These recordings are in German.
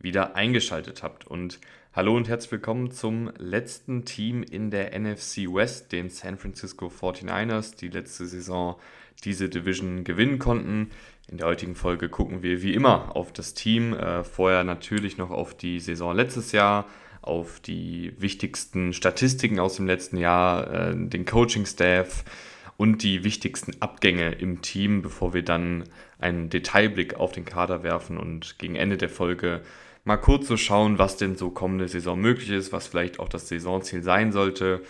wieder eingeschaltet habt. Und hallo und herzlich willkommen zum letzten Team in der NFC West, den San Francisco 49ers, die letzte Saison diese Division gewinnen konnten. In der heutigen Folge gucken wir wie immer auf das Team. Äh, vorher natürlich noch auf die Saison letztes Jahr, auf die wichtigsten Statistiken aus dem letzten Jahr, äh, den Coaching-Staff und die wichtigsten Abgänge im Team, bevor wir dann einen Detailblick auf den Kader werfen und gegen Ende der Folge mal kurz so schauen, was denn so kommende Saison möglich ist, was vielleicht auch das Saisonziel sein sollte.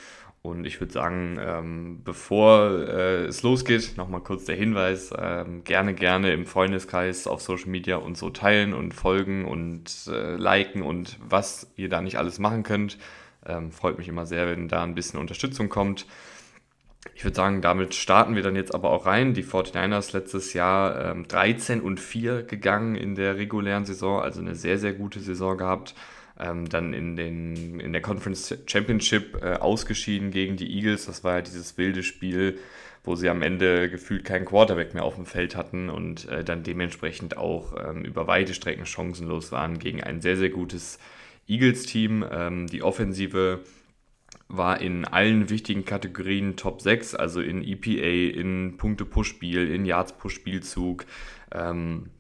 Und ich würde sagen, ähm, bevor äh, es losgeht, nochmal kurz der Hinweis, ähm, gerne, gerne im Freundeskreis auf Social Media und so teilen und folgen und äh, liken und was ihr da nicht alles machen könnt. Ähm, freut mich immer sehr, wenn da ein bisschen Unterstützung kommt. Ich würde sagen, damit starten wir dann jetzt aber auch rein. Die 49ers letztes Jahr ähm, 13 und 4 gegangen in der regulären Saison, also eine sehr, sehr gute Saison gehabt. Ähm, dann in, den, in der Conference Championship äh, ausgeschieden gegen die Eagles. Das war ja dieses wilde Spiel, wo sie am Ende gefühlt keinen Quarterback mehr auf dem Feld hatten und äh, dann dementsprechend auch ähm, über weite Strecken chancenlos waren gegen ein sehr, sehr gutes Eagles-Team. Ähm, die Offensive war in allen wichtigen Kategorien Top 6, also in EPA, in Punkte pro Spiel, in Yards pro Spielzug. Ähm,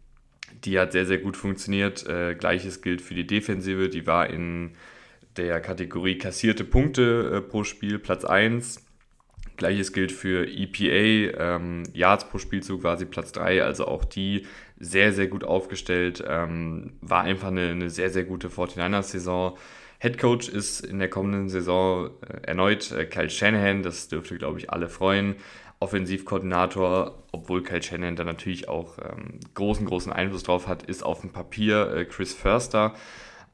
die hat sehr, sehr gut funktioniert. Äh, Gleiches gilt für die Defensive, die war in der Kategorie kassierte Punkte äh, pro Spiel Platz 1. Gleiches gilt für EPA, ähm, Yards pro Spielzug war sie Platz 3, also auch die sehr, sehr gut aufgestellt. Ähm, war einfach eine, eine sehr, sehr gute 49ers-Saison. Head Coach ist in der kommenden Saison äh, erneut äh, Kyle Shanahan, das dürfte, glaube ich, alle freuen. Offensivkoordinator, obwohl Kyle Shanahan da natürlich auch ähm, großen, großen Einfluss drauf hat, ist auf dem Papier äh, Chris Förster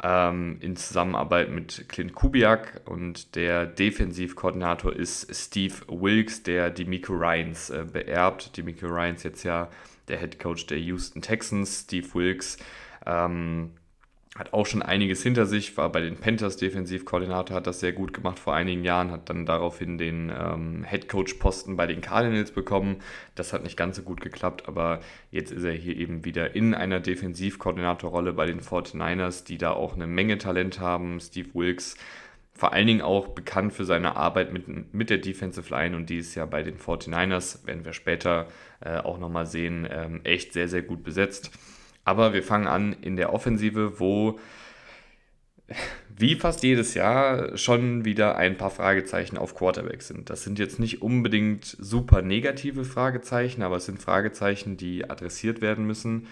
ähm, in Zusammenarbeit mit Clint Kubiak und der Defensivkoordinator ist Steve Wilkes, der Demico Ryans äh, beerbt. Demico Ryans jetzt ja der Head Coach der Houston Texans, Steve Wilkes. Ähm, hat auch schon einiges hinter sich, war bei den Panthers Defensivkoordinator, hat das sehr gut gemacht vor einigen Jahren, hat dann daraufhin den ähm, Coach-Posten bei den Cardinals bekommen. Das hat nicht ganz so gut geklappt, aber jetzt ist er hier eben wieder in einer Defensivkoordinatorrolle bei den 49ers, die da auch eine Menge Talent haben. Steve Wilkes, vor allen Dingen auch bekannt für seine Arbeit mit, mit der Defensive Line und die ist ja bei den 49ers, werden wir später äh, auch nochmal sehen, ähm, echt sehr, sehr gut besetzt. Aber wir fangen an in der Offensive, wo wie fast jedes Jahr schon wieder ein paar Fragezeichen auf Quarterback sind. Das sind jetzt nicht unbedingt super negative Fragezeichen, aber es sind Fragezeichen, die adressiert werden müssen.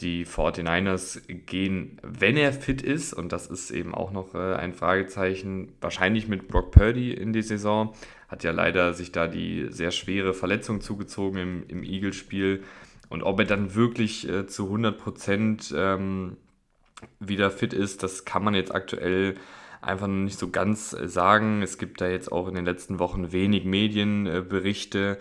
Die 49ers gehen, wenn er fit ist, und das ist eben auch noch äh, ein Fragezeichen, wahrscheinlich mit Brock Purdy in die Saison. Hat ja leider sich da die sehr schwere Verletzung zugezogen im, im Eagles-Spiel. Und ob er dann wirklich äh, zu 100 Prozent ähm, wieder fit ist, das kann man jetzt aktuell einfach noch nicht so ganz äh, sagen. Es gibt da jetzt auch in den letzten Wochen wenig Medienberichte,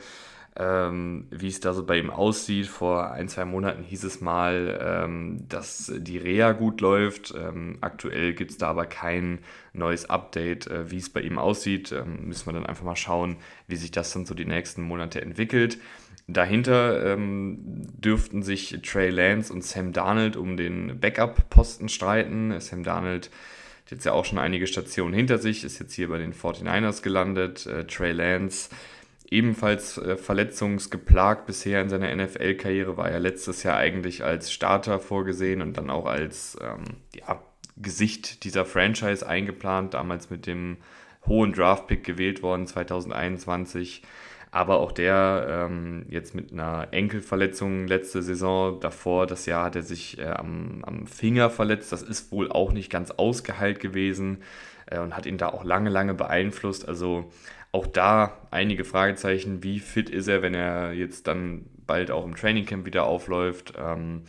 ähm, wie es da so bei ihm aussieht. Vor ein, zwei Monaten hieß es mal, ähm, dass die Reha gut läuft. Ähm, aktuell gibt es da aber kein neues Update, äh, wie es bei ihm aussieht. Ähm, müssen wir dann einfach mal schauen, wie sich das dann so die nächsten Monate entwickelt. Dahinter ähm, dürften sich Trey Lance und Sam Darnold um den Backup-Posten streiten. Sam Darnold hat jetzt ja auch schon einige Stationen hinter sich, ist jetzt hier bei den 49ers gelandet. Äh, Trey Lance ebenfalls äh, verletzungsgeplagt bisher in seiner NFL-Karriere, war ja letztes Jahr eigentlich als Starter vorgesehen und dann auch als ähm, ja, Gesicht dieser Franchise eingeplant, damals mit dem hohen Draft-Pick gewählt worden 2021 aber auch der ähm, jetzt mit einer Enkelverletzung letzte Saison, davor das Jahr hat er sich äh, am, am, Finger verletzt. Das ist wohl auch nicht ganz ausgeheilt gewesen äh, und hat ihn da auch lange, lange beeinflusst. Also auch da einige Fragezeichen, wie fit ist er, wenn er jetzt dann bald auch im Trainingcamp wieder aufläuft. Ähm,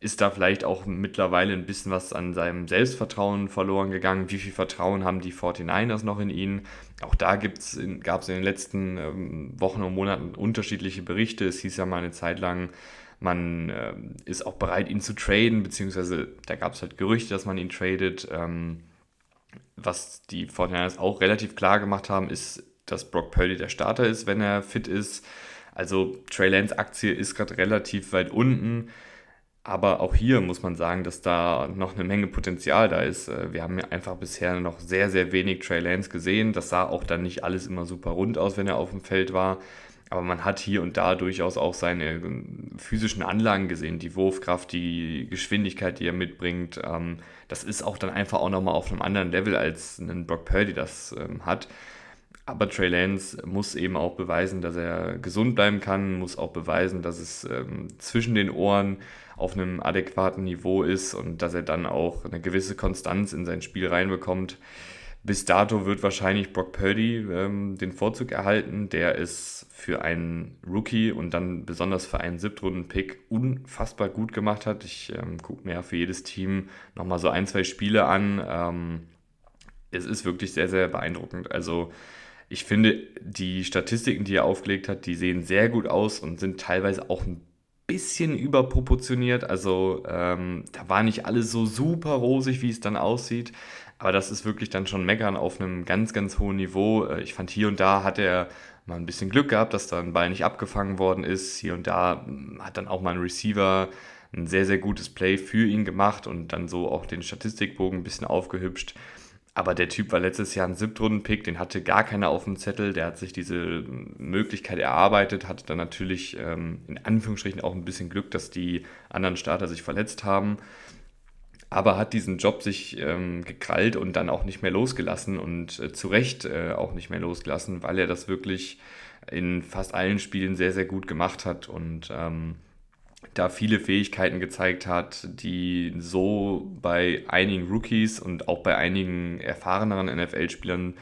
ist da vielleicht auch mittlerweile ein bisschen was an seinem Selbstvertrauen verloren gegangen? Wie viel Vertrauen haben die 49ers noch in ihn? Auch da gab es in den letzten ähm, Wochen und Monaten unterschiedliche Berichte. Es hieß ja mal eine Zeit lang, man äh, ist auch bereit, ihn zu traden, beziehungsweise da gab es halt Gerüchte, dass man ihn tradet. Ähm, was die 49ers auch relativ klar gemacht haben, ist, dass Brock Purdy der Starter ist, wenn er fit ist. Also Trey Lance Aktie ist gerade relativ weit unten. Aber auch hier muss man sagen, dass da noch eine Menge Potenzial da ist. Äh, wir haben ja einfach bisher noch sehr, sehr wenig Trey Lance gesehen. Das sah auch dann nicht alles immer super rund aus, wenn er auf dem Feld war. Aber man hat hier und da durchaus auch seine ähm, physischen Anlagen gesehen, die Wurfkraft, die Geschwindigkeit, die er mitbringt. Ähm, das ist auch dann einfach auch nochmal auf einem anderen Level, als ein Brock Purdy das ähm, hat. Aber Trey Lance muss eben auch beweisen, dass er gesund bleiben kann, muss auch beweisen, dass es zwischen den Ohren auf einem adäquaten Niveau ist und dass er dann auch eine gewisse Konstanz in sein Spiel reinbekommt. Bis dato wird wahrscheinlich Brock Purdy ähm, den Vorzug erhalten, der es für einen Rookie und dann besonders für einen Siebtrunden-Pick unfassbar gut gemacht hat. Ich ähm, gucke mir ja für jedes Team nochmal so ein, zwei Spiele an. Ähm, es ist wirklich sehr, sehr beeindruckend. Also ich finde, die Statistiken, die er aufgelegt hat, die sehen sehr gut aus und sind teilweise auch ein bisschen überproportioniert. Also ähm, da war nicht alles so super rosig, wie es dann aussieht. Aber das ist wirklich dann schon Meckern auf einem ganz, ganz hohen Niveau. Äh, ich fand hier und da hat er mal ein bisschen Glück gehabt, dass da ein Ball nicht abgefangen worden ist. Hier und da hm, hat dann auch mal ein Receiver ein sehr, sehr gutes Play für ihn gemacht und dann so auch den Statistikbogen ein bisschen aufgehübscht. Aber der Typ war letztes Jahr ein Siebtrunden-Pick, den hatte gar keiner auf dem Zettel. Der hat sich diese Möglichkeit erarbeitet, hatte dann natürlich ähm, in Anführungsstrichen auch ein bisschen Glück, dass die anderen Starter sich verletzt haben. Aber hat diesen Job sich ähm, gekrallt und dann auch nicht mehr losgelassen und äh, zu Recht äh, auch nicht mehr losgelassen, weil er das wirklich in fast allen Spielen sehr, sehr gut gemacht hat. Und ähm, da viele Fähigkeiten gezeigt hat, die so bei einigen Rookies und auch bei einigen erfahreneren NFL-Spielern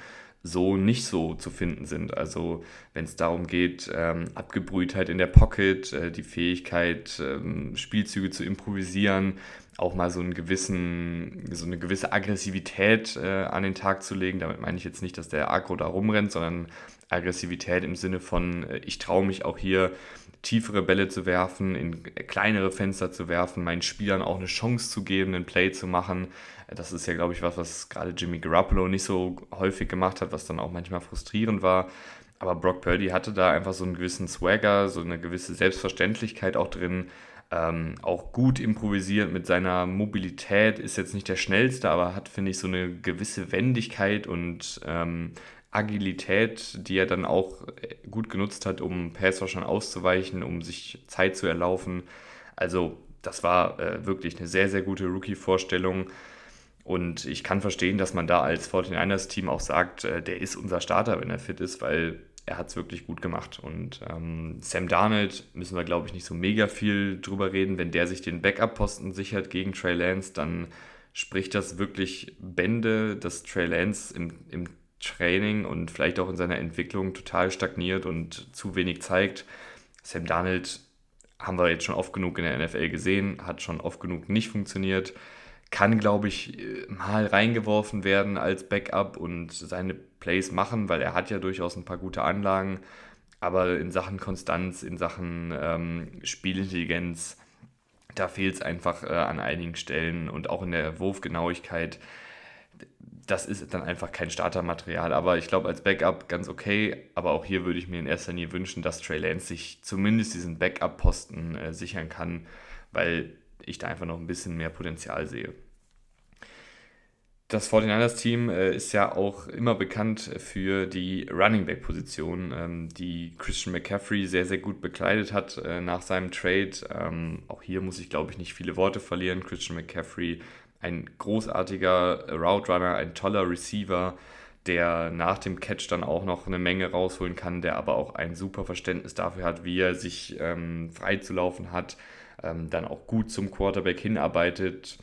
so nicht so zu finden sind. Also wenn es darum geht, ähm, Abgebrühtheit in der Pocket, äh, die Fähigkeit, ähm, Spielzüge zu improvisieren, auch mal so, einen gewissen, so eine gewisse Aggressivität äh, an den Tag zu legen. Damit meine ich jetzt nicht, dass der Agro da rumrennt, sondern Aggressivität im Sinne von, äh, ich traue mich auch hier tiefere Bälle zu werfen, in kleinere Fenster zu werfen, meinen Spielern auch eine Chance zu geben, einen Play zu machen. Das ist ja, glaube ich, was, was gerade Jimmy Garoppolo nicht so häufig gemacht hat, was dann auch manchmal frustrierend war. Aber Brock Purdy hatte da einfach so einen gewissen Swagger, so eine gewisse Selbstverständlichkeit auch drin. Ähm, auch gut improvisiert mit seiner Mobilität, ist jetzt nicht der schnellste, aber hat, finde ich, so eine gewisse Wendigkeit und ähm, Agilität, die er dann auch äh, gut genutzt hat, um Passrushern auszuweichen, um sich Zeit zu erlaufen. Also das war äh, wirklich eine sehr, sehr gute Rookie-Vorstellung. Und ich kann verstehen, dass man da als 49ers-Team auch sagt, äh, der ist unser Starter, wenn er fit ist, weil er hat es wirklich gut gemacht. Und ähm, Sam Darnold müssen wir, glaube ich, nicht so mega viel drüber reden. Wenn der sich den Backup-Posten sichert gegen Trey Lance, dann spricht das wirklich Bände, dass Trey Lance im, im Training und vielleicht auch in seiner Entwicklung total stagniert und zu wenig zeigt. Sam Darnold haben wir jetzt schon oft genug in der NFL gesehen, hat schon oft genug nicht funktioniert, kann, glaube ich, mal reingeworfen werden als Backup und seine Plays machen, weil er hat ja durchaus ein paar gute Anlagen, aber in Sachen Konstanz, in Sachen ähm, Spielintelligenz, da fehlt es einfach äh, an einigen Stellen und auch in der Wurfgenauigkeit das ist dann einfach kein Startermaterial. Aber ich glaube, als Backup ganz okay. Aber auch hier würde ich mir in erster Linie wünschen, dass Trey Lance sich zumindest diesen Backup-Posten äh, sichern kann, weil ich da einfach noch ein bisschen mehr Potenzial sehe. Das 49ers-Team äh, ist ja auch immer bekannt für die Running Back-Position, ähm, die Christian McCaffrey sehr, sehr gut bekleidet hat äh, nach seinem Trade. Ähm, auch hier muss ich, glaube ich, nicht viele Worte verlieren. Christian McCaffrey ein großartiger Route Runner, ein toller Receiver, der nach dem Catch dann auch noch eine Menge rausholen kann, der aber auch ein super Verständnis dafür hat, wie er sich ähm, freizulaufen hat, ähm, dann auch gut zum Quarterback hinarbeitet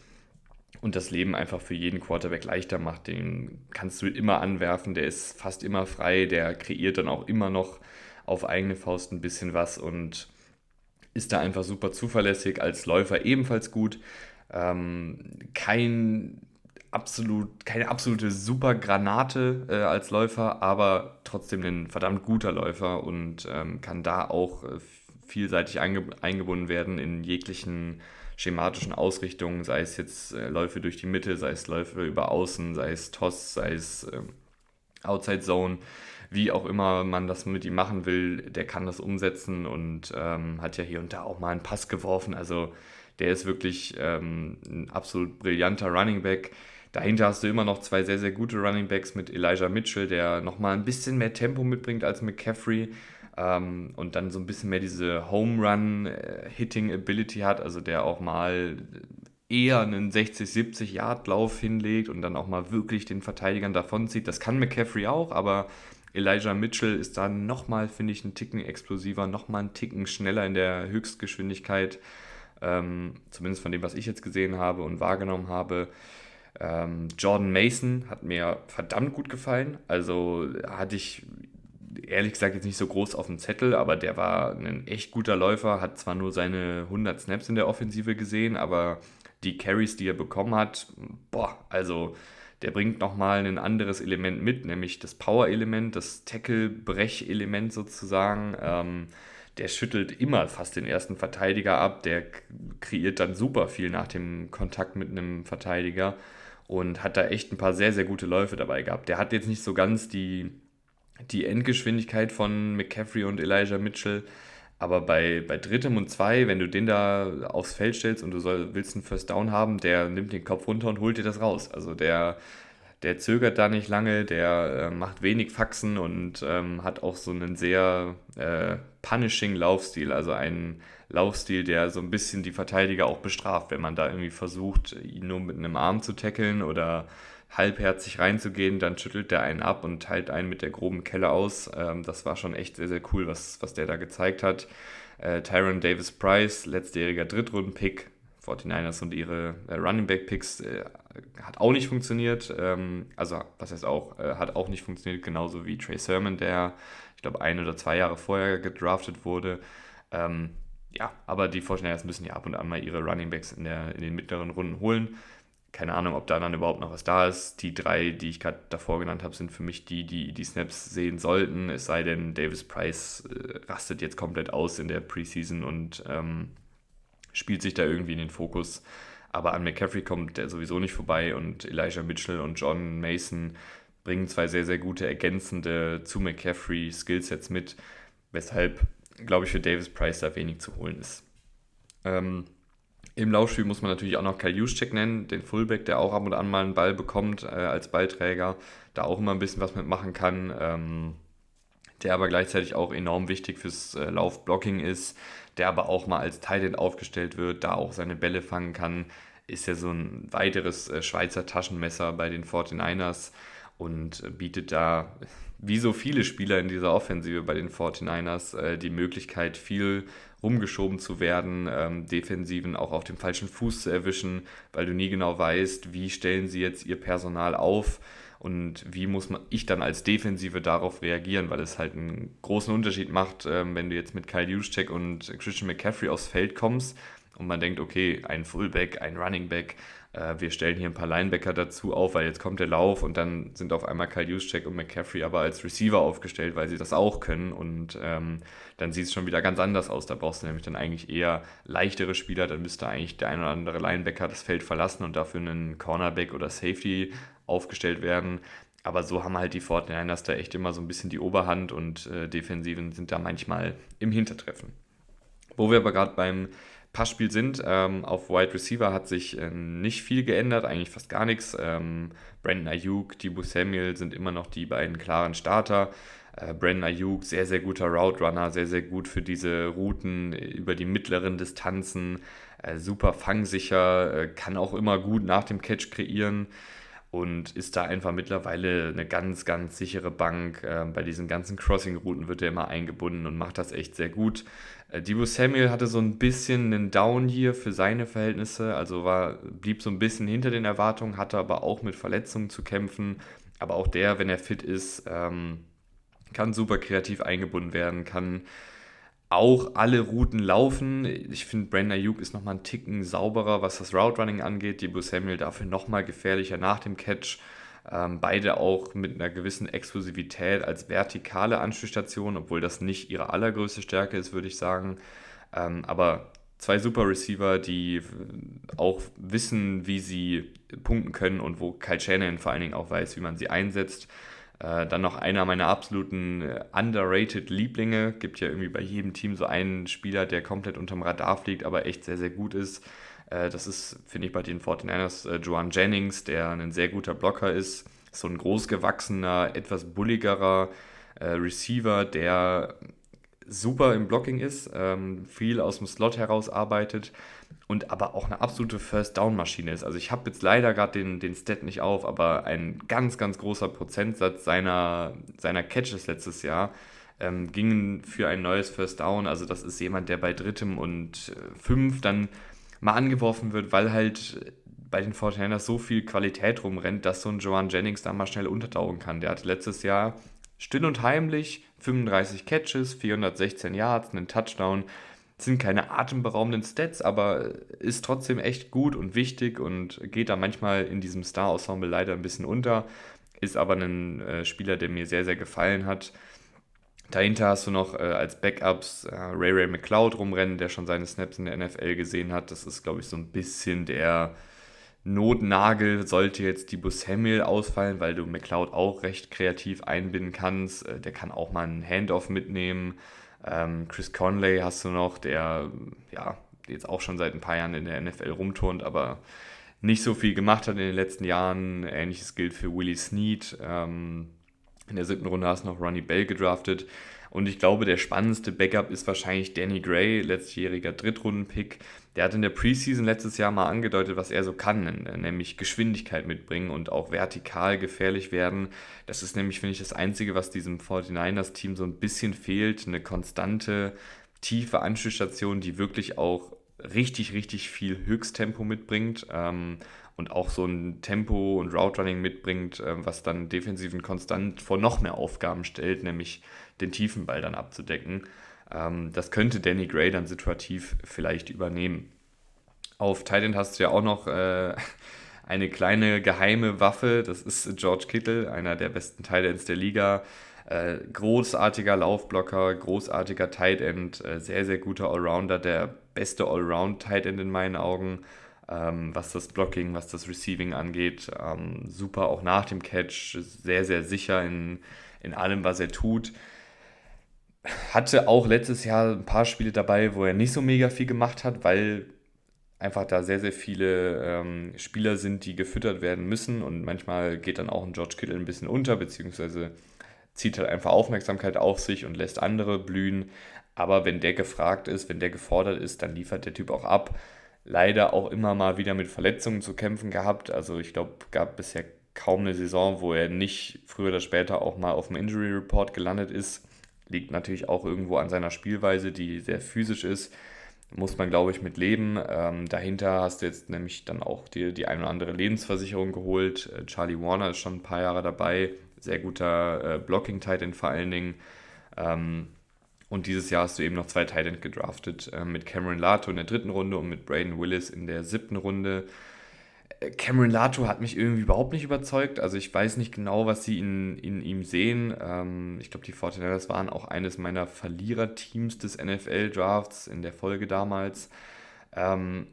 und das Leben einfach für jeden Quarterback leichter macht. Den kannst du immer anwerfen, der ist fast immer frei, der kreiert dann auch immer noch auf eigene Faust ein bisschen was und ist da einfach super zuverlässig, als Läufer ebenfalls gut. Ähm, kein absolut, keine absolute Supergranate äh, als Läufer, aber trotzdem ein verdammt guter Läufer und ähm, kann da auch äh, vielseitig einge eingebunden werden in jeglichen schematischen Ausrichtungen, sei es jetzt äh, Läufe durch die Mitte, sei es Läufe über Außen, sei es Toss, sei es ähm, Outside Zone, wie auch immer man das mit ihm machen will, der kann das umsetzen und ähm, hat ja hier und da auch mal einen Pass geworfen. Also der ist wirklich ähm, ein absolut brillanter Running Back. Dahinter hast du immer noch zwei sehr, sehr gute Running Backs mit Elijah Mitchell, der nochmal ein bisschen mehr Tempo mitbringt als McCaffrey ähm, und dann so ein bisschen mehr diese Home Run äh, Hitting Ability hat, also der auch mal eher einen 60, 70 Yard Lauf hinlegt und dann auch mal wirklich den Verteidigern davonzieht. Das kann McCaffrey auch, aber Elijah Mitchell ist da nochmal, finde ich, einen Ticken explosiver, nochmal einen Ticken schneller in der Höchstgeschwindigkeit. Ähm, zumindest von dem, was ich jetzt gesehen habe und wahrgenommen habe. Ähm, Jordan Mason hat mir verdammt gut gefallen. Also hatte ich ehrlich gesagt jetzt nicht so groß auf dem Zettel, aber der war ein echt guter Läufer, hat zwar nur seine 100 Snaps in der Offensive gesehen, aber die Carries, die er bekommen hat, boah, also der bringt nochmal ein anderes Element mit, nämlich das Power-Element, das Tackle-Brech-Element sozusagen. Ähm, der schüttelt immer fast den ersten Verteidiger ab, der kreiert dann super viel nach dem Kontakt mit einem Verteidiger und hat da echt ein paar sehr, sehr gute Läufe dabei gehabt. Der hat jetzt nicht so ganz die, die Endgeschwindigkeit von McCaffrey und Elijah Mitchell, aber bei, bei drittem und zwei, wenn du den da aufs Feld stellst und du soll, willst einen First Down haben, der nimmt den Kopf runter und holt dir das raus. Also der, der zögert da nicht lange, der äh, macht wenig Faxen und ähm, hat auch so einen sehr äh, punishing Laufstil, also einen Laufstil, der so ein bisschen die Verteidiger auch bestraft, wenn man da irgendwie versucht, ihn nur mit einem Arm zu tackeln oder halbherzig reinzugehen, dann schüttelt der einen ab und teilt einen mit der groben Kelle aus. Ähm, das war schon echt sehr, sehr cool, was, was der da gezeigt hat. Äh, Tyron Davis Price, letztjähriger Drittrunden-Pick, 49ers und ihre äh, Running Back Picks äh, hat auch nicht funktioniert. Ähm, also, was heißt auch, äh, hat auch nicht funktioniert, genauso wie Trey Sermon, der, ich glaube, ein oder zwei Jahre vorher gedraftet wurde. Ähm, ja, aber die 49ers müssen ja ab und an mal ihre Running Backs in, der, in den mittleren Runden holen keine Ahnung, ob da dann überhaupt noch was da ist. Die drei, die ich gerade davor genannt habe, sind für mich die, die die Snaps sehen sollten. Es sei denn, Davis Price äh, rastet jetzt komplett aus in der Preseason und ähm, spielt sich da irgendwie in den Fokus. Aber an McCaffrey kommt der sowieso nicht vorbei und Elijah Mitchell und John Mason bringen zwei sehr, sehr gute ergänzende zu McCaffrey Skillsets mit, weshalb, glaube ich, für Davis Price da wenig zu holen ist. Ähm, im Laufspiel muss man natürlich auch noch Kyle Juszczyk nennen, den Fullback, der auch ab und an mal einen Ball bekommt äh, als Ballträger, da auch immer ein bisschen was mitmachen kann, ähm, der aber gleichzeitig auch enorm wichtig fürs äh, Laufblocking ist, der aber auch mal als Tight aufgestellt wird, da auch seine Bälle fangen kann, ist ja so ein weiteres äh, Schweizer Taschenmesser bei den 49ers und bietet da, wie so viele Spieler in dieser Offensive bei den 49ers, äh, die Möglichkeit, viel rumgeschoben zu werden, ähm, Defensiven auch auf dem falschen Fuß zu erwischen, weil du nie genau weißt, wie stellen sie jetzt ihr Personal auf und wie muss man ich dann als Defensive darauf reagieren, weil es halt einen großen Unterschied macht, ähm, wenn du jetzt mit Kyle Juszczyk und Christian McCaffrey aufs Feld kommst und man denkt, okay, ein Fullback, ein Running Back äh, wir stellen hier ein paar Linebacker dazu auf, weil jetzt kommt der Lauf und dann sind auf einmal Kyle Juszczyk und McCaffrey aber als Receiver aufgestellt, weil sie das auch können und ähm, dann sieht es schon wieder ganz anders aus. Da brauchst du nämlich dann eigentlich eher leichtere Spieler, dann müsste eigentlich der ein oder andere Linebacker das Feld verlassen und dafür einen Cornerback oder Safety aufgestellt werden. Aber so haben halt die Fortniners da echt immer so ein bisschen die Oberhand und äh, Defensiven sind da manchmal im Hintertreffen. Wo wir aber gerade beim Passspiel sind. Ähm, auf Wide Receiver hat sich äh, nicht viel geändert, eigentlich fast gar nichts. Ähm, Brandon Ayuk, Debo Samuel sind immer noch die beiden klaren Starter. Äh, Brandon Ayuk, sehr, sehr guter Route Runner, sehr, sehr gut für diese Routen über die mittleren Distanzen. Äh, super fangsicher, äh, kann auch immer gut nach dem Catch kreieren und ist da einfach mittlerweile eine ganz, ganz sichere Bank. Äh, bei diesen ganzen Crossing-Routen wird er immer eingebunden und macht das echt sehr gut. Äh, Debo Samuel hatte so ein bisschen einen Down hier für seine Verhältnisse, also war, blieb so ein bisschen hinter den Erwartungen, hatte aber auch mit Verletzungen zu kämpfen. Aber auch der, wenn er fit ist, ähm, kann super kreativ eingebunden werden, kann auch alle Routen laufen. Ich finde, Brandon Ayuk ist nochmal einen Ticken sauberer, was das Route Running angeht. Debo Samuel dafür nochmal gefährlicher nach dem Catch. Ähm, beide auch mit einer gewissen Exklusivität als vertikale Anspielstation, obwohl das nicht ihre allergrößte Stärke ist, würde ich sagen. Ähm, aber zwei super Receiver, die auch wissen, wie sie punkten können und wo Kyle Shanahan vor allen Dingen auch weiß, wie man sie einsetzt. Äh, dann noch einer meiner absoluten äh, underrated Lieblinge. Gibt ja irgendwie bei jedem Team so einen Spieler, der komplett unterm Radar fliegt, aber echt sehr, sehr gut ist. Äh, das ist, finde ich, bei den 49ers äh, Joan Jennings, der ein sehr guter Blocker ist. So ein großgewachsener, etwas bulligerer äh, Receiver, der super im Blocking ist, ähm, viel aus dem Slot heraus arbeitet und aber auch eine absolute First-Down-Maschine ist. Also ich habe jetzt leider gerade den, den Stat nicht auf, aber ein ganz, ganz großer Prozentsatz seiner, seiner Catches letztes Jahr ähm, gingen für ein neues First Down. Also das ist jemand, der bei drittem und äh, fünf dann mal angeworfen wird, weil halt bei den 49ers so viel Qualität rumrennt, dass so ein Joan Jennings da mal schnell untertauchen kann. Der hatte letztes Jahr still und heimlich 35 Catches, 416 Yards, einen Touchdown. Das sind keine atemberaubenden Stats, aber ist trotzdem echt gut und wichtig und geht da manchmal in diesem Star-Ensemble leider ein bisschen unter. Ist aber ein äh, Spieler, der mir sehr, sehr gefallen hat. Dahinter hast du noch äh, als Backups äh, Ray Ray McLeod rumrennen, der schon seine Snaps in der NFL gesehen hat. Das ist, glaube ich, so ein bisschen der Notnagel sollte jetzt die Samuel ausfallen, weil du McLeod auch recht kreativ einbinden kannst. Äh, der kann auch mal einen Handoff mitnehmen. Ähm, Chris Conley hast du noch, der ja jetzt auch schon seit ein paar Jahren in der NFL rumturnt, aber nicht so viel gemacht hat in den letzten Jahren. Ähnliches gilt für Willie Snead. Ähm, in der siebten Runde hast du noch Ronnie Bell gedraftet. Und ich glaube, der spannendste Backup ist wahrscheinlich Danny Gray, letztjähriger Drittrunden-Pick. Der hat in der Preseason letztes Jahr mal angedeutet, was er so kann, nämlich Geschwindigkeit mitbringen und auch vertikal gefährlich werden. Das ist nämlich, finde ich, das Einzige, was diesem 49ers-Team so ein bisschen fehlt. Eine konstante, tiefe Anschlussstation, die wirklich auch richtig, richtig viel Höchsttempo mitbringt. Ähm, und auch so ein Tempo und Route Running mitbringt, äh, was dann defensiven konstant vor noch mehr Aufgaben stellt, nämlich den tiefen Ball dann abzudecken. Ähm, das könnte Danny Gray dann situativ vielleicht übernehmen. Auf Titan hast du ja auch noch äh, eine kleine geheime Waffe, das ist George Kittle, einer der besten Titans der Liga. Äh, großartiger Laufblocker, großartiger Tight End, äh, sehr, sehr guter Allrounder, der beste Allround-Tight End in meinen Augen ähm, was das Blocking, was das Receiving angeht. Ähm, super auch nach dem Catch, sehr, sehr sicher in, in allem, was er tut. Hatte auch letztes Jahr ein paar Spiele dabei, wo er nicht so mega viel gemacht hat, weil einfach da sehr, sehr viele ähm, Spieler sind, die gefüttert werden müssen und manchmal geht dann auch ein George Kittle ein bisschen unter, beziehungsweise zieht halt einfach Aufmerksamkeit auf sich und lässt andere blühen. Aber wenn der gefragt ist, wenn der gefordert ist, dann liefert der Typ auch ab leider auch immer mal wieder mit Verletzungen zu kämpfen gehabt. Also ich glaube, gab bisher kaum eine Saison, wo er nicht früher oder später auch mal auf dem Injury Report gelandet ist. Liegt natürlich auch irgendwo an seiner Spielweise, die sehr physisch ist. Muss man, glaube ich, mit leben. Ähm, dahinter hast du jetzt nämlich dann auch die, die ein oder andere Lebensversicherung geholt. Äh, Charlie Warner ist schon ein paar Jahre dabei. Sehr guter äh, Blocking-Titan vor allen Dingen. Ähm, und dieses Jahr hast du eben noch zwei Titans gedraftet, äh, mit Cameron Lato in der dritten Runde und mit Braden Willis in der siebten Runde. Cameron Lato hat mich irgendwie überhaupt nicht überzeugt. Also ich weiß nicht genau, was sie in, in ihm sehen. Ähm, ich glaube, die 49ers waren auch eines meiner Verliererteams des NFL-Drafts in der Folge damals. Ähm,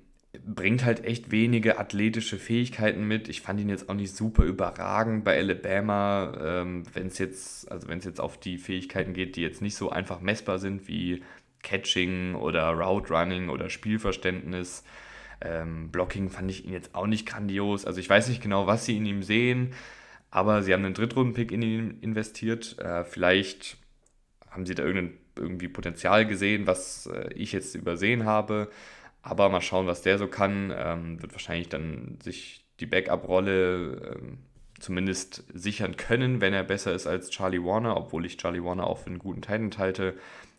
bringt halt echt wenige athletische Fähigkeiten mit. Ich fand ihn jetzt auch nicht super überragend bei Alabama, ähm, wenn es jetzt, also wenn es jetzt auf die Fähigkeiten geht, die jetzt nicht so einfach messbar sind wie Catching oder Route Running oder Spielverständnis. Ähm, Blocking fand ich ihn jetzt auch nicht grandios. Also ich weiß nicht genau, was sie in ihm sehen, aber sie haben einen Drittrunden-Pick in ihn investiert. Äh, vielleicht haben sie da irgendein, irgendwie Potenzial gesehen, was äh, ich jetzt übersehen habe. Aber mal schauen, was der so kann. Ähm, wird wahrscheinlich dann sich die Backup-Rolle ähm, zumindest sichern können, wenn er besser ist als Charlie Warner, obwohl ich Charlie Warner auch für einen guten Titan halte.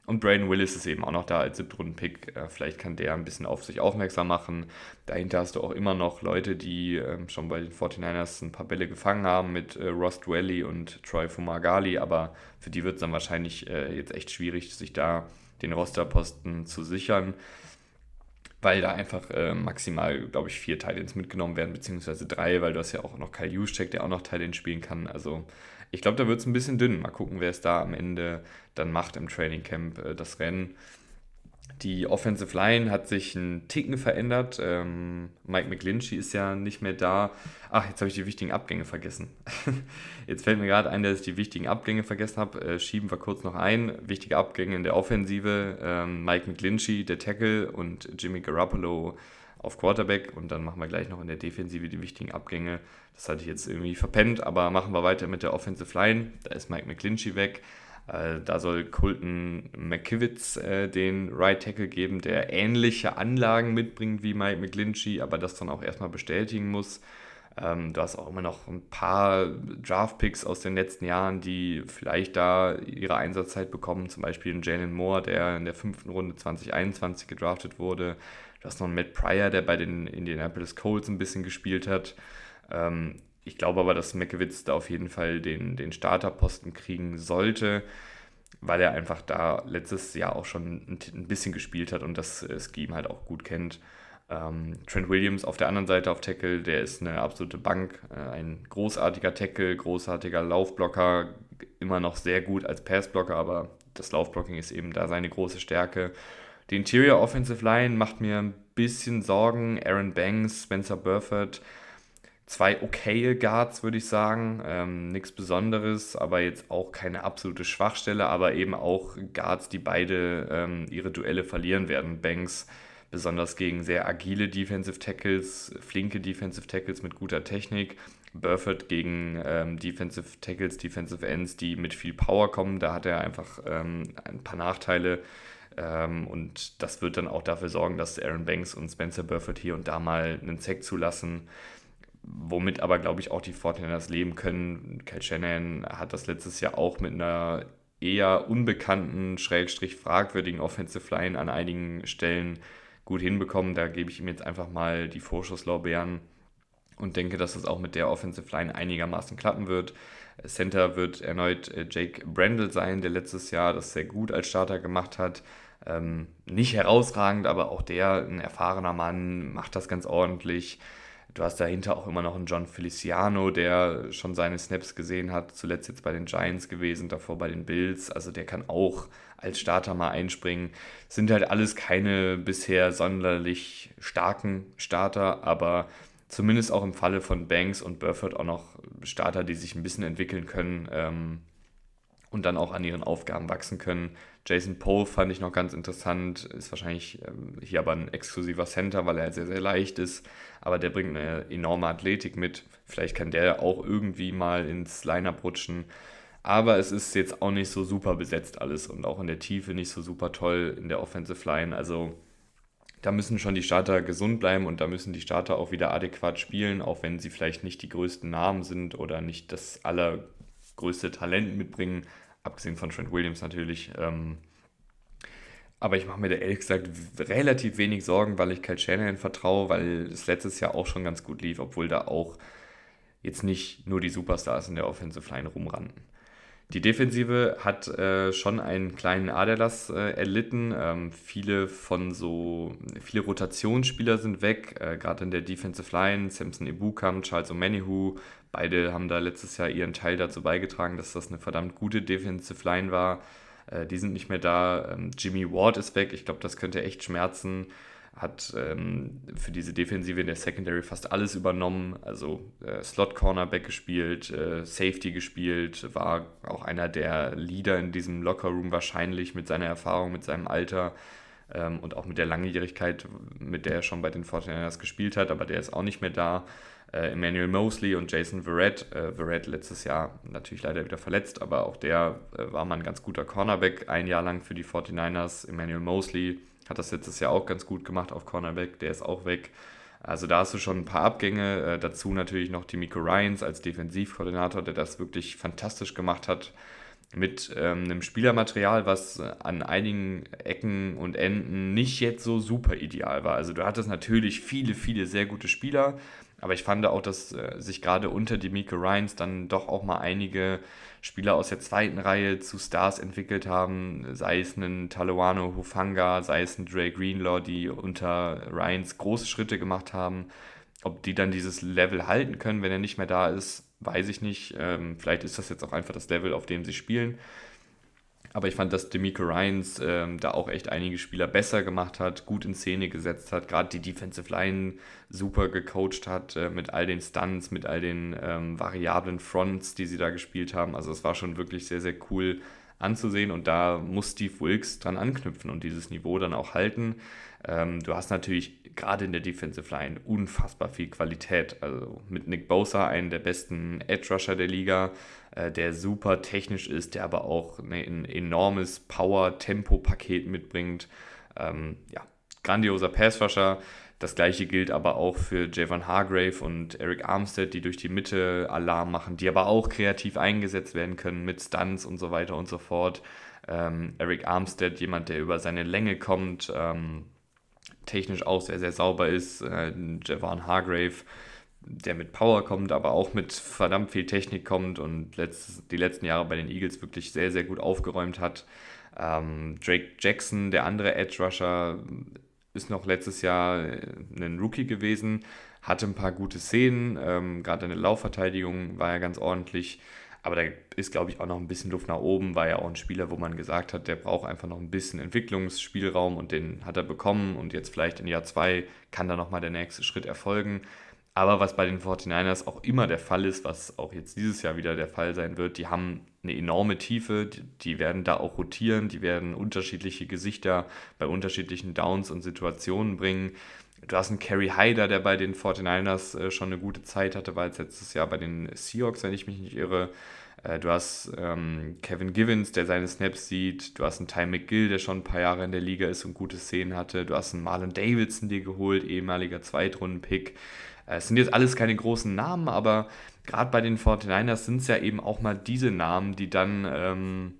Und Braden Willis ist eben auch noch da als Siebtrunden-Pick. Äh, vielleicht kann der ein bisschen auf sich aufmerksam machen. Dahinter hast du auch immer noch Leute, die ähm, schon bei den 49ers ein paar Bälle gefangen haben mit äh, Ross Dwelly und Troy Fumagali. Aber für die wird es dann wahrscheinlich äh, jetzt echt schwierig, sich da den Rosterposten zu sichern, weil da einfach äh, maximal, glaube ich, vier Titans mitgenommen werden, beziehungsweise drei, weil du hast ja auch noch Kyle Juszczyk, der auch noch Titans spielen kann. Also ich glaube, da wird es ein bisschen dünn. Mal gucken, wer es da am Ende dann macht im Training Camp, äh, das Rennen. Die Offensive Line hat sich ein Ticken verändert. Ähm, Mike McGlinchey ist ja nicht mehr da. Ach, jetzt habe ich die wichtigen Abgänge vergessen. jetzt fällt mir gerade ein, dass ich die wichtigen Abgänge vergessen habe. Äh, schieben wir kurz noch ein. Wichtige Abgänge in der Offensive. Ähm, Mike McGlinchey, der Tackle und Jimmy Garoppolo auf Quarterback. Und dann machen wir gleich noch in der Defensive die wichtigen Abgänge. Das hatte ich jetzt irgendwie verpennt, aber machen wir weiter mit der Offensive Line. Da ist Mike McGlinchey weg. Äh, da soll Colton McKivitz äh, den Right Tackle geben, der ähnliche Anlagen mitbringt wie Mike McGlinchey, aber das dann auch erstmal bestätigen muss. Ähm, du hast auch immer noch ein paar Draft-Picks aus den letzten Jahren, die vielleicht da ihre Einsatzzeit bekommen. Zum Beispiel Jalen Moore, der in der fünften Runde 2021 gedraftet wurde. Du hast noch einen Matt Pryor, der bei den Indianapolis Colts ein bisschen gespielt hat. Ähm, ich glaube aber, dass Meckewitz da auf jeden Fall den, den Starterposten kriegen sollte, weil er einfach da letztes Jahr auch schon ein, ein bisschen gespielt hat und das Scheme halt auch gut kennt. Ähm, Trent Williams auf der anderen Seite auf Tackle, der ist eine absolute Bank, äh, ein großartiger Tackle, großartiger Laufblocker, immer noch sehr gut als Passblocker, aber das Laufblocking ist eben da seine große Stärke. Die Interior Offensive Line macht mir ein bisschen Sorgen. Aaron Banks, Spencer Burford, zwei okaye Guards, würde ich sagen. Ähm, Nichts Besonderes, aber jetzt auch keine absolute Schwachstelle, aber eben auch Guards, die beide ähm, ihre Duelle verlieren werden. Banks besonders gegen sehr agile Defensive Tackles, flinke Defensive Tackles mit guter Technik. Burford gegen ähm, Defensive Tackles, Defensive Ends, die mit viel Power kommen. Da hat er einfach ähm, ein paar Nachteile. Ähm, und das wird dann auch dafür sorgen, dass Aaron Banks und Spencer Burford hier und da mal einen Zeck zulassen womit aber, glaube ich, auch die Fortinanders leben können. Kyle Shannon hat das letztes Jahr auch mit einer eher unbekannten, schrägstrich fragwürdigen Offensive Line an einigen Stellen gut hinbekommen. Da gebe ich ihm jetzt einfach mal die Vorschusslorbeeren und denke, dass es auch mit der Offensive Line einigermaßen klappen wird. Center wird erneut äh, Jake Brandel sein, der letztes Jahr das sehr gut als Starter gemacht hat. Ähm, nicht herausragend, aber auch der, ein erfahrener Mann, macht das ganz ordentlich. Du hast dahinter auch immer noch einen John Feliciano, der schon seine Snaps gesehen hat, zuletzt jetzt bei den Giants gewesen, davor bei den Bills. Also der kann auch als Starter mal einspringen. Sind halt alles keine bisher sonderlich starken Starter, aber zumindest auch im Falle von Banks und Burford auch noch Starter, die sich ein bisschen entwickeln können ähm, und dann auch an ihren Aufgaben wachsen können. Jason Poe fand ich noch ganz interessant, ist wahrscheinlich ähm, hier aber ein exklusiver Center, weil er sehr, sehr leicht ist, aber der bringt eine enorme Athletik mit. Vielleicht kann der auch irgendwie mal ins Line-Up rutschen. Aber es ist jetzt auch nicht so super besetzt alles und auch in der Tiefe nicht so super toll in der Offensive Line. Also da müssen schon die Starter gesund bleiben und da müssen die Starter auch wieder adäquat spielen, auch wenn sie vielleicht nicht die größten Namen sind oder nicht das allergrößte Talent mitbringen abgesehen von Trent Williams natürlich. Ähm, aber ich mache mir da ehrlich gesagt relativ wenig Sorgen, weil ich Kyle Shanahan vertraue, weil es letztes Jahr auch schon ganz gut lief, obwohl da auch jetzt nicht nur die Superstars in der Offensive Line rumrannten. Die Defensive hat äh, schon einen kleinen Aderlass äh, erlitten. Ähm, viele von so, viele Rotationsspieler sind weg, äh, gerade in der Defensive Line. Samson Ibukam, Charles O'Manihu, beide haben da letztes Jahr ihren Teil dazu beigetragen, dass das eine verdammt gute Defensive Line war. Äh, die sind nicht mehr da. Ähm, Jimmy Ward ist weg. Ich glaube, das könnte echt schmerzen hat ähm, für diese Defensive in der Secondary fast alles übernommen. Also äh, Slot Cornerback gespielt, äh, Safety gespielt, war auch einer der Leader in diesem Lockerroom wahrscheinlich mit seiner Erfahrung, mit seinem Alter ähm, und auch mit der Langjährigkeit, mit der er schon bei den 49ers gespielt hat, aber der ist auch nicht mehr da. Äh, Emmanuel Mosley und Jason Verrett. Äh, Verrett letztes Jahr natürlich leider wieder verletzt, aber auch der äh, war mal ein ganz guter Cornerback ein Jahr lang für die 49ers. Emmanuel Mosley hat das letztes Jahr auch ganz gut gemacht auf Cornerback, der ist auch weg. Also da hast du schon ein paar Abgänge. Äh, dazu natürlich noch die Miko Ryans als Defensivkoordinator, der das wirklich fantastisch gemacht hat. mit ähm, einem Spielermaterial, was an einigen Ecken und Enden nicht jetzt so super ideal war. Also du hattest natürlich viele, viele sehr gute Spieler, aber ich fand auch, dass äh, sich gerade unter die Mika Ryans dann doch auch mal einige Spieler aus der zweiten Reihe zu Stars entwickelt haben, sei es ein Talawano Hufanga, sei es ein Dre Greenlaw, die unter Ryans große Schritte gemacht haben. Ob die dann dieses Level halten können, wenn er nicht mehr da ist, weiß ich nicht. Ähm, vielleicht ist das jetzt auch einfach das Level, auf dem sie spielen. Aber ich fand, dass Demico Ryans ähm, da auch echt einige Spieler besser gemacht hat, gut in Szene gesetzt hat, gerade die Defensive Line super gecoacht hat, äh, mit all den Stunts, mit all den ähm, variablen Fronts, die sie da gespielt haben. Also es war schon wirklich sehr, sehr cool anzusehen und da muss Steve Wilkes dran anknüpfen und dieses Niveau dann auch halten. Ähm, du hast natürlich gerade in der Defensive Line unfassbar viel Qualität. Also mit Nick Bosa, einen der besten Edge Rusher der Liga, äh, der super technisch ist, der aber auch ne, ein enormes Power-Tempo-Paket mitbringt. Ähm, ja, grandioser Pass Rusher. Das gleiche gilt aber auch für Javon Hargrave und Eric Armstead, die durch die Mitte Alarm machen, die aber auch kreativ eingesetzt werden können mit Stunts und so weiter und so fort. Ähm, Eric Armstead, jemand, der über seine Länge kommt, ähm, technisch auch sehr, sehr sauber ist. Äh, Javon Hargrave, der mit Power kommt, aber auch mit verdammt viel Technik kommt und letzt, die letzten Jahre bei den Eagles wirklich sehr, sehr gut aufgeräumt hat. Ähm, Drake Jackson, der andere Edge Rusher, ist noch letztes Jahr äh, ein Rookie gewesen, hatte ein paar gute Szenen, ähm, gerade in der Laufverteidigung war er ganz ordentlich. Aber da ist, glaube ich, auch noch ein bisschen Luft nach oben, war ja auch ein Spieler, wo man gesagt hat, der braucht einfach noch ein bisschen Entwicklungsspielraum und den hat er bekommen und jetzt vielleicht in Jahr zwei kann da nochmal der nächste Schritt erfolgen. Aber was bei den 49ers auch immer der Fall ist, was auch jetzt dieses Jahr wieder der Fall sein wird, die haben eine enorme Tiefe, die, werden da auch rotieren, die werden unterschiedliche Gesichter bei unterschiedlichen Downs und Situationen bringen. Du hast einen Kerry Hyder, der bei den 49ers äh, schon eine gute Zeit hatte, war jetzt letztes Jahr bei den Seahawks, wenn ich mich nicht irre. Äh, du hast ähm, Kevin Givens, der seine Snaps sieht. Du hast einen Ty McGill, der schon ein paar Jahre in der Liga ist und gute Szenen hatte. Du hast einen Marlon Davidson dir geholt, ehemaliger Zweitrunden-Pick. Äh, es sind jetzt alles keine großen Namen, aber gerade bei den 49ers sind es ja eben auch mal diese Namen, die dann ähm,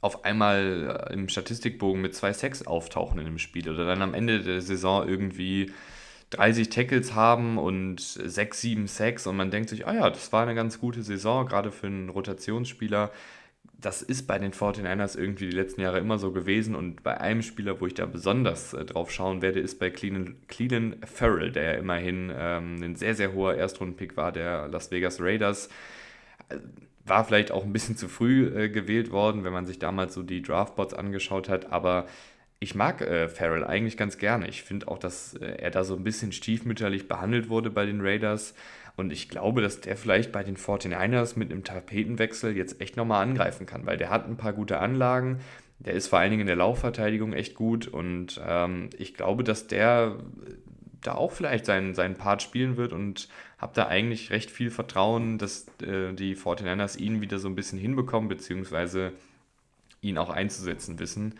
auf einmal äh, im Statistikbogen mit zwei Sacks auftauchen in dem Spiel oder dann am Ende der Saison irgendwie 30 Tackles haben und 6, 7 Sacks und man denkt sich, ah ja, das war eine ganz gute Saison, gerade für einen Rotationsspieler. Das ist bei den 49ers irgendwie die letzten Jahre immer so gewesen und bei einem Spieler, wo ich da besonders äh, drauf schauen werde, ist bei Cleveland, Cleveland Farrell, der ja immerhin ähm, ein sehr, sehr hoher Erstrundenpick war der Las Vegas Raiders war vielleicht auch ein bisschen zu früh äh, gewählt worden, wenn man sich damals so die Draftbots angeschaut hat, aber ich mag äh, Farrell eigentlich ganz gerne. Ich finde auch, dass äh, er da so ein bisschen stiefmütterlich behandelt wurde bei den Raiders. Und ich glaube, dass der vielleicht bei den 49ers mit einem Tapetenwechsel jetzt echt nochmal angreifen kann, weil der hat ein paar gute Anlagen. Der ist vor allen Dingen in der Laufverteidigung echt gut. Und ähm, ich glaube, dass der da auch vielleicht seinen, seinen Part spielen wird und habe da eigentlich recht viel Vertrauen, dass äh, die 49ers ihn wieder so ein bisschen hinbekommen, beziehungsweise ihn auch einzusetzen wissen.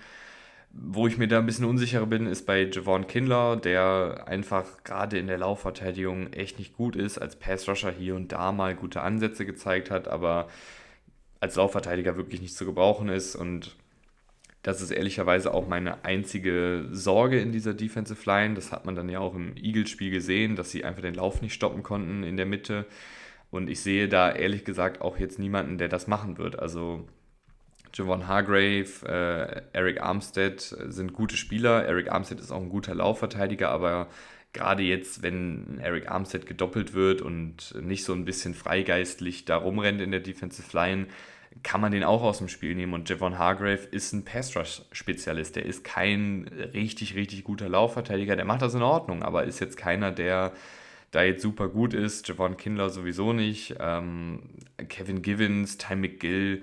Wo ich mir da ein bisschen unsicherer bin, ist bei Javon Kindler, der einfach gerade in der Laufverteidigung echt nicht gut ist, als Passrusher hier und da mal gute Ansätze gezeigt hat, aber als Laufverteidiger wirklich nicht zu gebrauchen ist und das ist ehrlicherweise auch meine einzige Sorge in dieser Defensive Line. Das hat man dann ja auch im Eagles-Spiel gesehen, dass sie einfach den Lauf nicht stoppen konnten in der Mitte. Und ich sehe da ehrlich gesagt auch jetzt niemanden, der das machen wird. Also Javon Hargrave, äh, Eric Armstead sind gute Spieler. Eric Armstead ist auch ein guter Laufverteidiger, aber gerade jetzt, wenn Eric Armstead gedoppelt wird und nicht so ein bisschen freigeistlich da rumrennt in der Defensive Line, kann man den auch aus dem Spiel nehmen. Und Javon Hargrave ist ein Pass-Rush-Spezialist. Der ist kein richtig, richtig guter Laufverteidiger. Der macht das in Ordnung, aber ist jetzt keiner, der da jetzt super gut ist. Javon Kindler sowieso nicht. Ähm, Kevin Givens, Ty McGill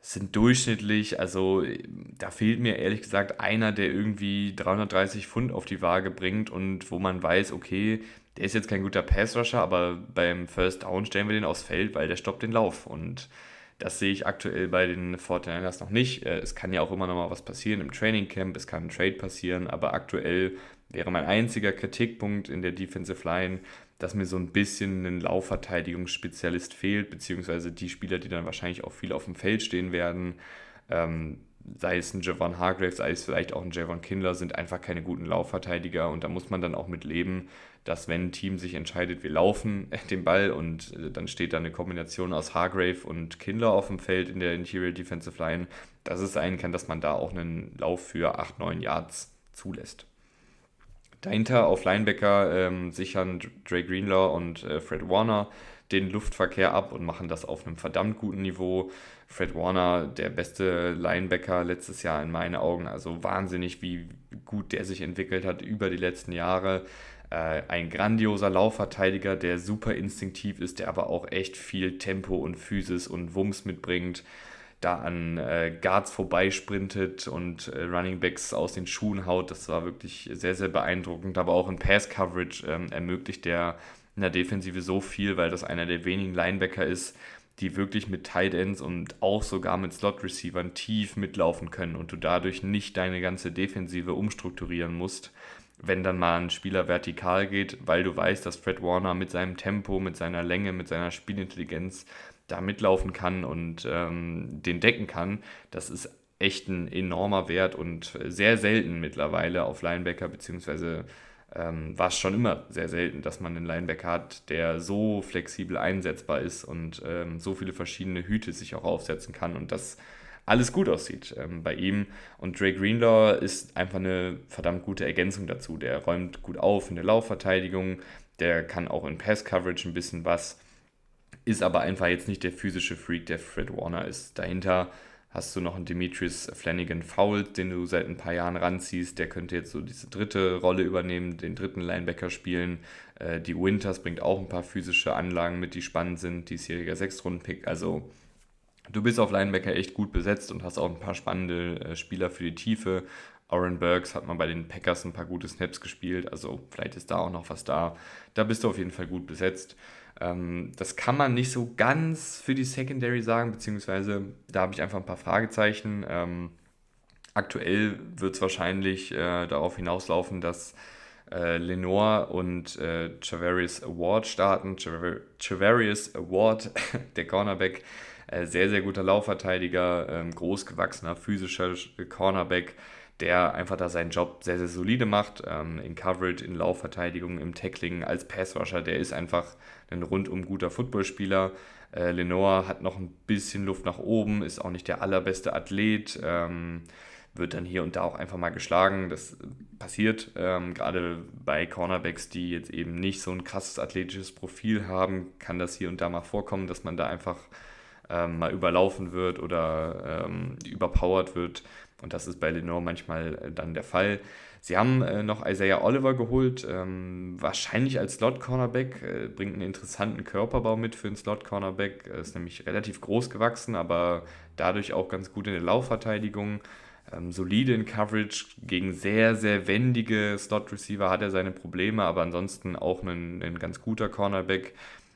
sind durchschnittlich. Also da fehlt mir ehrlich gesagt einer, der irgendwie 330 Pfund auf die Waage bringt und wo man weiß, okay, der ist jetzt kein guter Pass-Rusher, aber beim First Down stellen wir den aufs Feld, weil der stoppt den Lauf. Und das sehe ich aktuell bei den 49ers noch nicht. Äh, es kann ja auch immer noch mal was passieren im Training Camp, es kann ein Trade passieren, aber aktuell wäre mein einziger Kritikpunkt in der Defensive Line, dass mir so ein bisschen ein Laufverteidigungsspezialist fehlt, beziehungsweise die Spieler, die dann wahrscheinlich auch viel auf dem Feld stehen werden. Ähm, sei es ein Javon Hargraves, sei es vielleicht auch ein Javon Kindler, sind einfach keine guten Laufverteidiger und da muss man dann auch mit leben, dass wenn ein Team sich entscheidet, wir laufen den Ball und äh, dann steht da eine Kombination aus Hargrave und Kindler auf dem Feld in der Interior Defensive Line, dass es sein kann, dass man da auch einen Lauf für 8, 9 Yards zulässt. Dahinter auf Linebacker ähm, sichern Dre Greenlaw und äh, Fred Warner den Luftverkehr ab und machen das auf einem verdammt guten Niveau. Fred Warner, der beste Linebacker letztes Jahr in meinen Augen. Also wahnsinnig, wie gut der sich entwickelt hat über die letzten Jahre. Äh, ein grandioser Laufverteidiger, der super instinktiv ist, der aber auch echt viel Tempo und Physis und Wumms mitbringt. Da an äh, Guards vorbeisprintet und äh, Running Backs aus den Schuhen haut. Das war wirklich sehr, sehr beeindruckend. Aber auch in Pass Coverage ähm, ermöglicht der in der Defensive so viel, weil das einer der wenigen Linebacker ist, die wirklich mit Tight Ends und auch sogar mit Slot Receivern tief mitlaufen können und du dadurch nicht deine ganze Defensive umstrukturieren musst, wenn dann mal ein Spieler vertikal geht, weil du weißt, dass Fred Warner mit seinem Tempo, mit seiner Länge, mit seiner Spielintelligenz da mitlaufen kann und ähm, den decken kann. Das ist echt ein enormer Wert und sehr selten mittlerweile auf Linebacker beziehungsweise ähm, war es schon immer sehr selten, dass man einen Linebacker hat, der so flexibel einsetzbar ist und ähm, so viele verschiedene Hüte sich auch aufsetzen kann und das alles gut aussieht ähm, bei ihm. Und Dre Greenlaw ist einfach eine verdammt gute Ergänzung dazu. Der räumt gut auf in der Laufverteidigung, der kann auch in Pass-Coverage ein bisschen was, ist aber einfach jetzt nicht der physische Freak, der Fred Warner ist. Dahinter hast du noch einen Demetrius Flanagan Foult, den du seit ein paar Jahren ranziehst. Der könnte jetzt so diese dritte Rolle übernehmen, den dritten Linebacker spielen. Äh, die Winters bringt auch ein paar physische Anlagen mit, die spannend sind. Diesjähriger Sechstrunden-Pick. Also du bist auf Linebacker echt gut besetzt und hast auch ein paar spannende äh, Spieler für die Tiefe. Oren Burks hat man bei den Packers ein paar gute Snaps gespielt, also vielleicht ist da auch noch was da. Da bist du auf jeden Fall gut besetzt. Ähm, das kann man nicht so ganz für die Secondary sagen, beziehungsweise da habe ich einfach ein paar Fragezeichen. Ähm, aktuell wird es wahrscheinlich äh, darauf hinauslaufen, dass äh, Lenore und äh, Chavarius Award starten. Chavarius Award, der Cornerback, äh, sehr, sehr guter Laufverteidiger, ähm, großgewachsener, physischer Cornerback der einfach da seinen Job sehr, sehr solide macht. Ähm, in Coverage, in Laufverteidigung, im Tackling, als Passrusher. Der ist einfach ein rundum guter Footballspieler. Äh, Lenore hat noch ein bisschen Luft nach oben, ist auch nicht der allerbeste Athlet. Ähm, wird dann hier und da auch einfach mal geschlagen. Das passiert ähm, gerade bei Cornerbacks, die jetzt eben nicht so ein krasses athletisches Profil haben, kann das hier und da mal vorkommen, dass man da einfach ähm, mal überlaufen wird oder ähm, überpowered wird. Und das ist bei Lenore manchmal äh, dann der Fall. Sie haben äh, noch Isaiah Oliver geholt, ähm, wahrscheinlich als Slot-Cornerback, äh, bringt einen interessanten Körperbau mit für einen Slot-Cornerback, ist nämlich relativ groß gewachsen, aber dadurch auch ganz gut in der Laufverteidigung. Ähm, solide in Coverage gegen sehr, sehr wendige Slot-Receiver hat er seine Probleme, aber ansonsten auch ein, ein ganz guter Cornerback.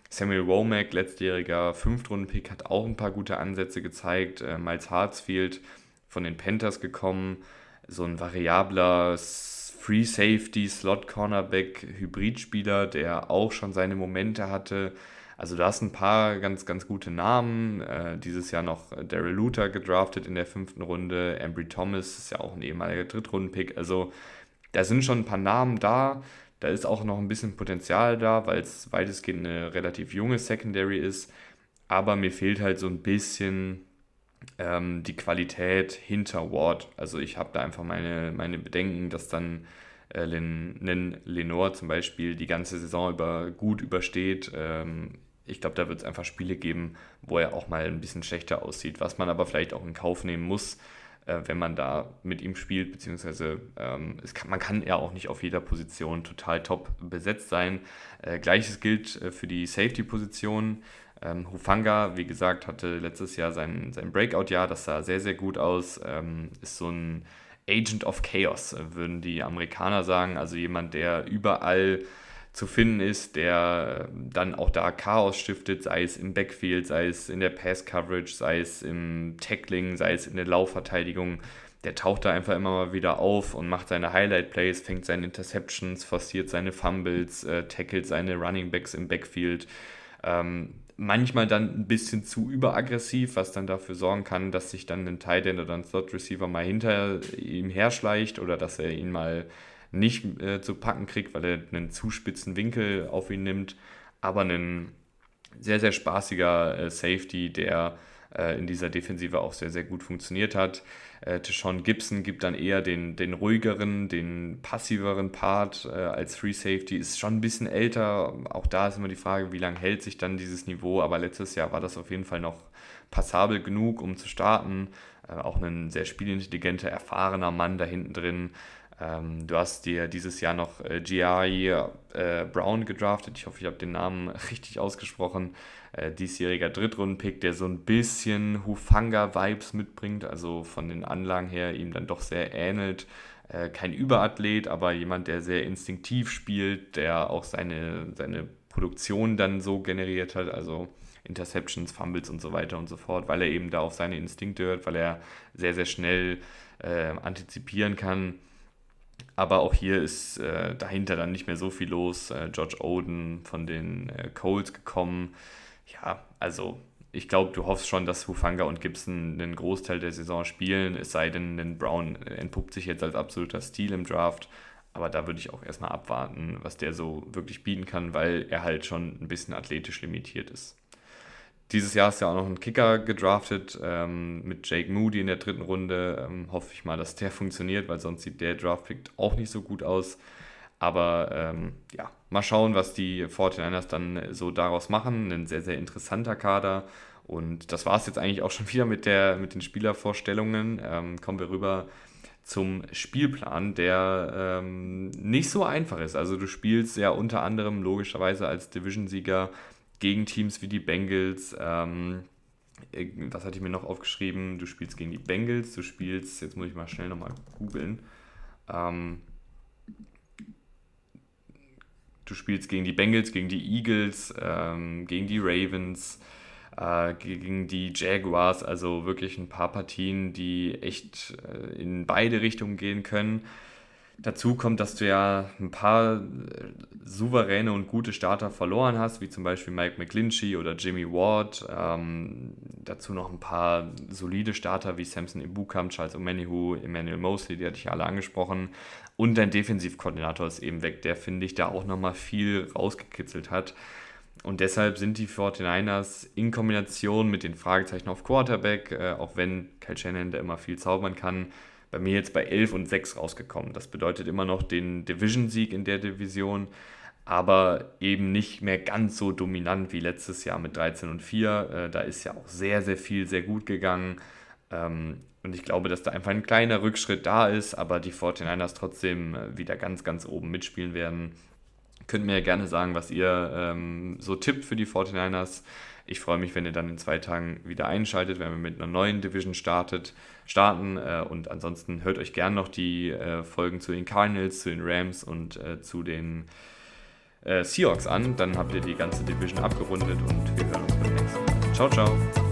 Samuel Womack, letztjähriger Fünftrunden-Pick, hat auch ein paar gute Ansätze gezeigt. Äh, Miles Hartsfield von den Panthers gekommen, so ein variabler Free Safety, Slot Cornerback, Hybridspieler, der auch schon seine Momente hatte. Also da sind ein paar ganz, ganz gute Namen. Äh, dieses Jahr noch Daryl Luther gedraftet in der fünften Runde. Embry Thomas ist ja auch ein ehemaliger Drittrunden-Pick. Also da sind schon ein paar Namen da. Da ist auch noch ein bisschen Potenzial da, weil es weitestgehend eine relativ junge Secondary ist. Aber mir fehlt halt so ein bisschen ähm, die Qualität hinter Ward. Also ich habe da einfach meine, meine Bedenken, dass dann äh, Len, Lenore zum Beispiel die ganze Saison über gut übersteht. Ähm, ich glaube, da wird es einfach Spiele geben, wo er auch mal ein bisschen schlechter aussieht, was man aber vielleicht auch in Kauf nehmen muss, äh, wenn man da mit ihm spielt, beziehungsweise ähm, kann, man kann ja auch nicht auf jeder Position total top besetzt sein. Äh, Gleiches gilt äh, für die Safety-Position. Ähm, Hufanga, wie gesagt, hatte letztes Jahr sein, sein Breakout-Jahr, das sah sehr, sehr gut aus. Ähm, ist so ein Agent of Chaos, würden die Amerikaner sagen. Also jemand, der überall zu finden ist, der dann auch da Chaos stiftet, sei es im Backfield, sei es in der Pass-Coverage, sei es im Tackling, sei es in der Laufverteidigung. der taucht da einfach immer mal wieder auf und macht seine Highlight-Plays, fängt seine Interceptions, forciert seine Fumbles, äh, tackelt seine Running Backs im Backfield. Ähm, manchmal dann ein bisschen zu überaggressiv, was dann dafür sorgen kann, dass sich dann ein Tight End oder ein Slot Receiver mal hinter ihm herschleicht oder dass er ihn mal nicht äh, zu packen kriegt, weil er einen zu spitzen Winkel auf ihn nimmt. Aber ein sehr, sehr spaßiger äh, Safety, der äh, in dieser Defensive auch sehr, sehr gut funktioniert hat. Äh, Deshaun Gibson gibt dann eher den, den ruhigeren, den passiveren Part äh, als Free Safety. Ist schon ein bisschen älter. Auch da ist immer die Frage, wie lange hält sich dann dieses Niveau. Aber letztes Jahr war das auf jeden Fall noch passabel genug, um zu starten. Äh, auch ein sehr spielintelligenter, erfahrener Mann da hinten drin. Ähm, du hast dir dieses Jahr noch äh, G.I. Äh, Brown gedraftet. Ich hoffe, ich habe den Namen richtig ausgesprochen. Äh, diesjähriger Drittrundenpick, der so ein bisschen Hufanga-Vibes mitbringt, also von den Anlagen her ihm dann doch sehr ähnelt. Äh, kein Überathlet, aber jemand, der sehr instinktiv spielt, der auch seine, seine Produktion dann so generiert hat, also Interceptions, Fumbles und so weiter und so fort, weil er eben da auf seine Instinkte hört, weil er sehr, sehr schnell äh, antizipieren kann. Aber auch hier ist äh, dahinter dann nicht mehr so viel los. Äh, George Oden von den äh, Coles gekommen. Ja, also ich glaube, du hoffst schon, dass Hufanga und Gibson einen Großteil der Saison spielen, es sei denn, den Brown entpuppt sich jetzt als absoluter Stil im Draft. Aber da würde ich auch erstmal abwarten, was der so wirklich bieten kann, weil er halt schon ein bisschen athletisch limitiert ist. Dieses Jahr ist ja auch noch ein Kicker gedraftet ähm, mit Jake Moody in der dritten Runde. Ähm, hoffe ich mal, dass der funktioniert, weil sonst sieht der Draftpick auch nicht so gut aus. Aber ähm, ja, mal schauen, was die 49ers dann so daraus machen. Ein sehr, sehr interessanter Kader. Und das war es jetzt eigentlich auch schon wieder mit, der, mit den Spielervorstellungen. Ähm, kommen wir rüber zum Spielplan, der ähm, nicht so einfach ist. Also du spielst ja unter anderem logischerweise als Division-Sieger gegen Teams wie die Bengals. Ähm, äh, was hatte ich mir noch aufgeschrieben? Du spielst gegen die Bengals, du spielst, jetzt muss ich mal schnell nochmal googeln. Ähm, du spielst gegen die Bengals, gegen die Eagles, ähm, gegen die Ravens, äh, gegen die Jaguars, also wirklich ein paar Partien, die echt äh, in beide Richtungen gehen können. Dazu kommt, dass du ja ein paar äh, souveräne und gute Starter verloren hast, wie zum Beispiel Mike McGlinchey oder Jimmy Ward. Ähm, dazu noch ein paar solide Starter wie Samson Ibukam, Charles Omenihu, Emmanuel Mosley, die hatte ich ja alle angesprochen. Und dein Defensivkoordinator ist eben weg, der, finde ich, da auch nochmal viel rausgekitzelt hat. Und deshalb sind die 49ers in Kombination mit den Fragezeichen auf Quarterback, äh, auch wenn Kyle Shannon da immer viel zaubern kann, bei mir jetzt bei 11 und 6 rausgekommen. Das bedeutet immer noch den Division-Sieg in der Division, aber eben nicht mehr ganz so dominant wie letztes Jahr mit 13 und 4. Äh, da ist ja auch sehr, sehr viel sehr gut gegangen. Ähm, und ich glaube, dass da einfach ein kleiner Rückschritt da ist, aber die 49ers trotzdem äh, wieder ganz, ganz oben mitspielen werden. Könnt mir ja gerne sagen, was ihr ähm, so tippt für die 49ers. Ich freue mich, wenn ihr dann in zwei Tagen wieder einschaltet, wenn wir mit einer neuen Division startet, starten. Äh, und ansonsten hört euch gerne noch die äh, Folgen zu den Cardinals, zu den Rams und äh, zu den Seahawks an. Dann habt ihr die ganze Division abgerundet und wir hören uns beim nächsten Mal. Ciao, ciao.